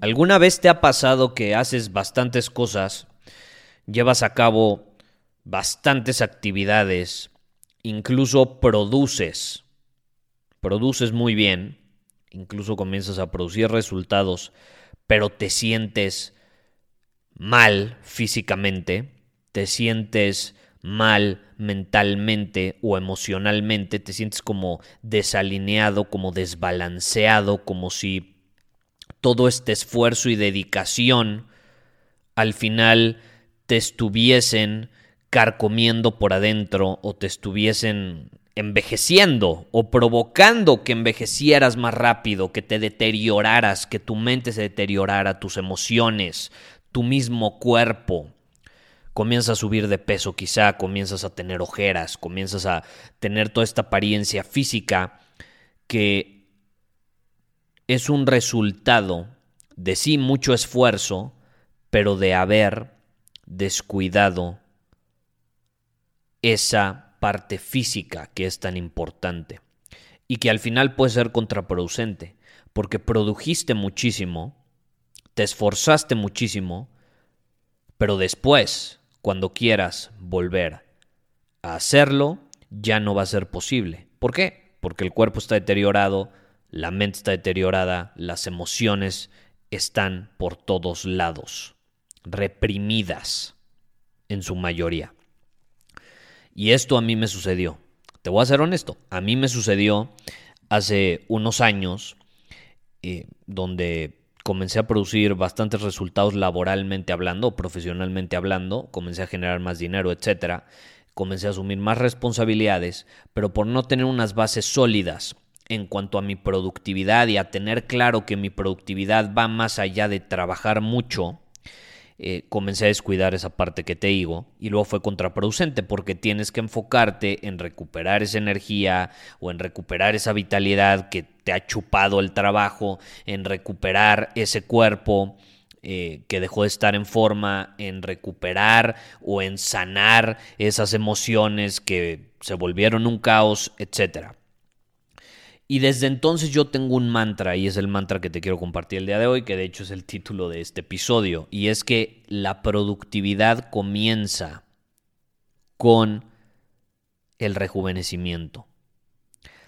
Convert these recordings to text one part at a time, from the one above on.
¿Alguna vez te ha pasado que haces bastantes cosas, llevas a cabo bastantes actividades, incluso produces, produces muy bien, incluso comienzas a producir resultados, pero te sientes mal físicamente, te sientes mal mentalmente o emocionalmente, te sientes como desalineado, como desbalanceado, como si todo este esfuerzo y dedicación al final te estuviesen carcomiendo por adentro o te estuviesen envejeciendo o provocando que envejecieras más rápido, que te deterioraras, que tu mente se deteriorara, tus emociones, tu mismo cuerpo. Comienzas a subir de peso quizá, comienzas a tener ojeras, comienzas a tener toda esta apariencia física que es un resultado de sí mucho esfuerzo, pero de haber descuidado esa parte física que es tan importante y que al final puede ser contraproducente, porque produjiste muchísimo, te esforzaste muchísimo, pero después, cuando quieras volver a hacerlo, ya no va a ser posible. ¿Por qué? Porque el cuerpo está deteriorado, la mente está deteriorada, las emociones están por todos lados, reprimidas en su mayoría. Y esto a mí me sucedió. Te voy a ser honesto, a mí me sucedió hace unos años eh, donde comencé a producir bastantes resultados laboralmente hablando, profesionalmente hablando, comencé a generar más dinero, etcétera. Comencé a asumir más responsabilidades, pero por no tener unas bases sólidas en cuanto a mi productividad y a tener claro que mi productividad va más allá de trabajar mucho, eh, comencé a descuidar esa parte que te digo y luego fue contraproducente porque tienes que enfocarte en recuperar esa energía o en recuperar esa vitalidad que te ha chupado el trabajo, en recuperar ese cuerpo. Eh, que dejó de estar en forma, en recuperar o en sanar esas emociones que se volvieron un caos, etcétera. Y desde entonces yo tengo un mantra y es el mantra que te quiero compartir el día de hoy, que de hecho es el título de este episodio, y es que la productividad comienza con el rejuvenecimiento.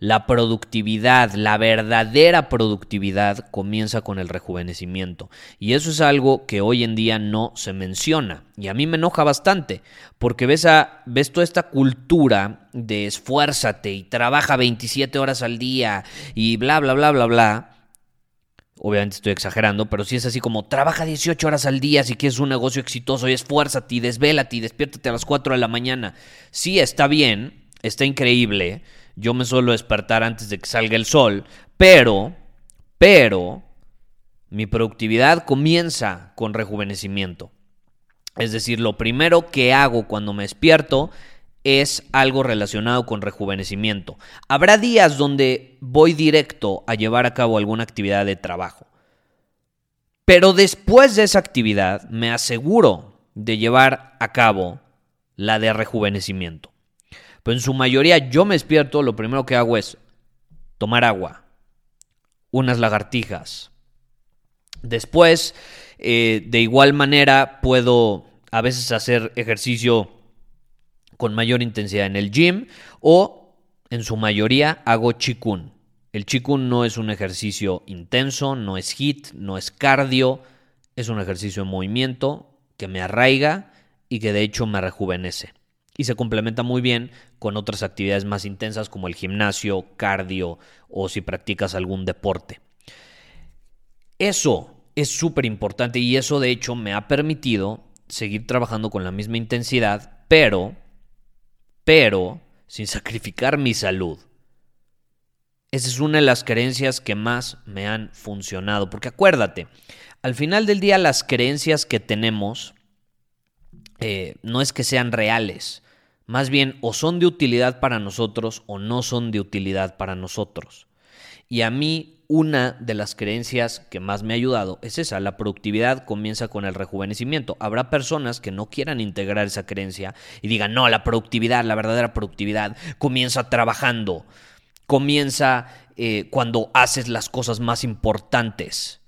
La productividad, la verdadera productividad comienza con el rejuvenecimiento. Y eso es algo que hoy en día no se menciona. Y a mí me enoja bastante, porque ves, a, ves toda esta cultura de esfuérzate y trabaja 27 horas al día y bla, bla, bla, bla, bla. Obviamente estoy exagerando, pero si es así como trabaja 18 horas al día si quieres un negocio exitoso y esfuérzate y desvélate y despiértate a las 4 de la mañana. Sí, está bien, está increíble yo me suelo despertar antes de que salga el sol, pero, pero, mi productividad comienza con rejuvenecimiento. Es decir, lo primero que hago cuando me despierto es algo relacionado con rejuvenecimiento. Habrá días donde voy directo a llevar a cabo alguna actividad de trabajo. Pero después de esa actividad me aseguro de llevar a cabo la de rejuvenecimiento. Pero en su mayoría yo me despierto, lo primero que hago es tomar agua, unas lagartijas. Después, eh, de igual manera, puedo a veces hacer ejercicio con mayor intensidad en el gym o en su mayoría hago chikun. El chikun no es un ejercicio intenso, no es hit, no es cardio, es un ejercicio en movimiento que me arraiga y que de hecho me rejuvenece. Y se complementa muy bien con otras actividades más intensas como el gimnasio, cardio o si practicas algún deporte. Eso es súper importante y eso de hecho me ha permitido seguir trabajando con la misma intensidad, pero, pero, sin sacrificar mi salud. Esa es una de las creencias que más me han funcionado, porque acuérdate, al final del día las creencias que tenemos eh, no es que sean reales, más bien o son de utilidad para nosotros o no son de utilidad para nosotros. Y a mí una de las creencias que más me ha ayudado es esa, la productividad comienza con el rejuvenecimiento. Habrá personas que no quieran integrar esa creencia y digan, no, la productividad, la verdadera productividad comienza trabajando, comienza eh, cuando haces las cosas más importantes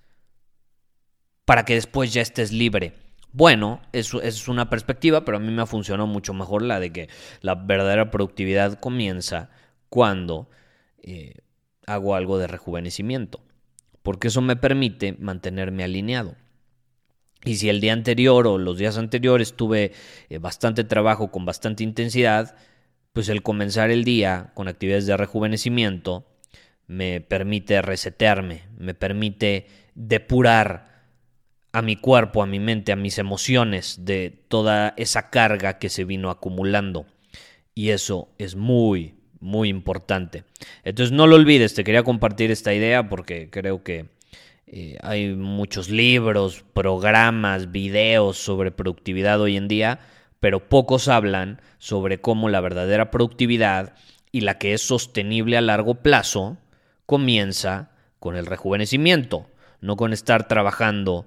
para que después ya estés libre. Bueno, eso, es una perspectiva, pero a mí me ha funcionado mucho mejor la de que la verdadera productividad comienza cuando... Eh, hago algo de rejuvenecimiento, porque eso me permite mantenerme alineado. Y si el día anterior o los días anteriores tuve eh, bastante trabajo con bastante intensidad, pues el comenzar el día con actividades de rejuvenecimiento me permite resetearme, me permite depurar a mi cuerpo, a mi mente, a mis emociones de toda esa carga que se vino acumulando. Y eso es muy, muy importante. Entonces no lo olvides, te quería compartir esta idea porque creo que eh, hay muchos libros, programas, videos sobre productividad hoy en día, pero pocos hablan sobre cómo la verdadera productividad y la que es sostenible a largo plazo comienza con el rejuvenecimiento, no con estar trabajando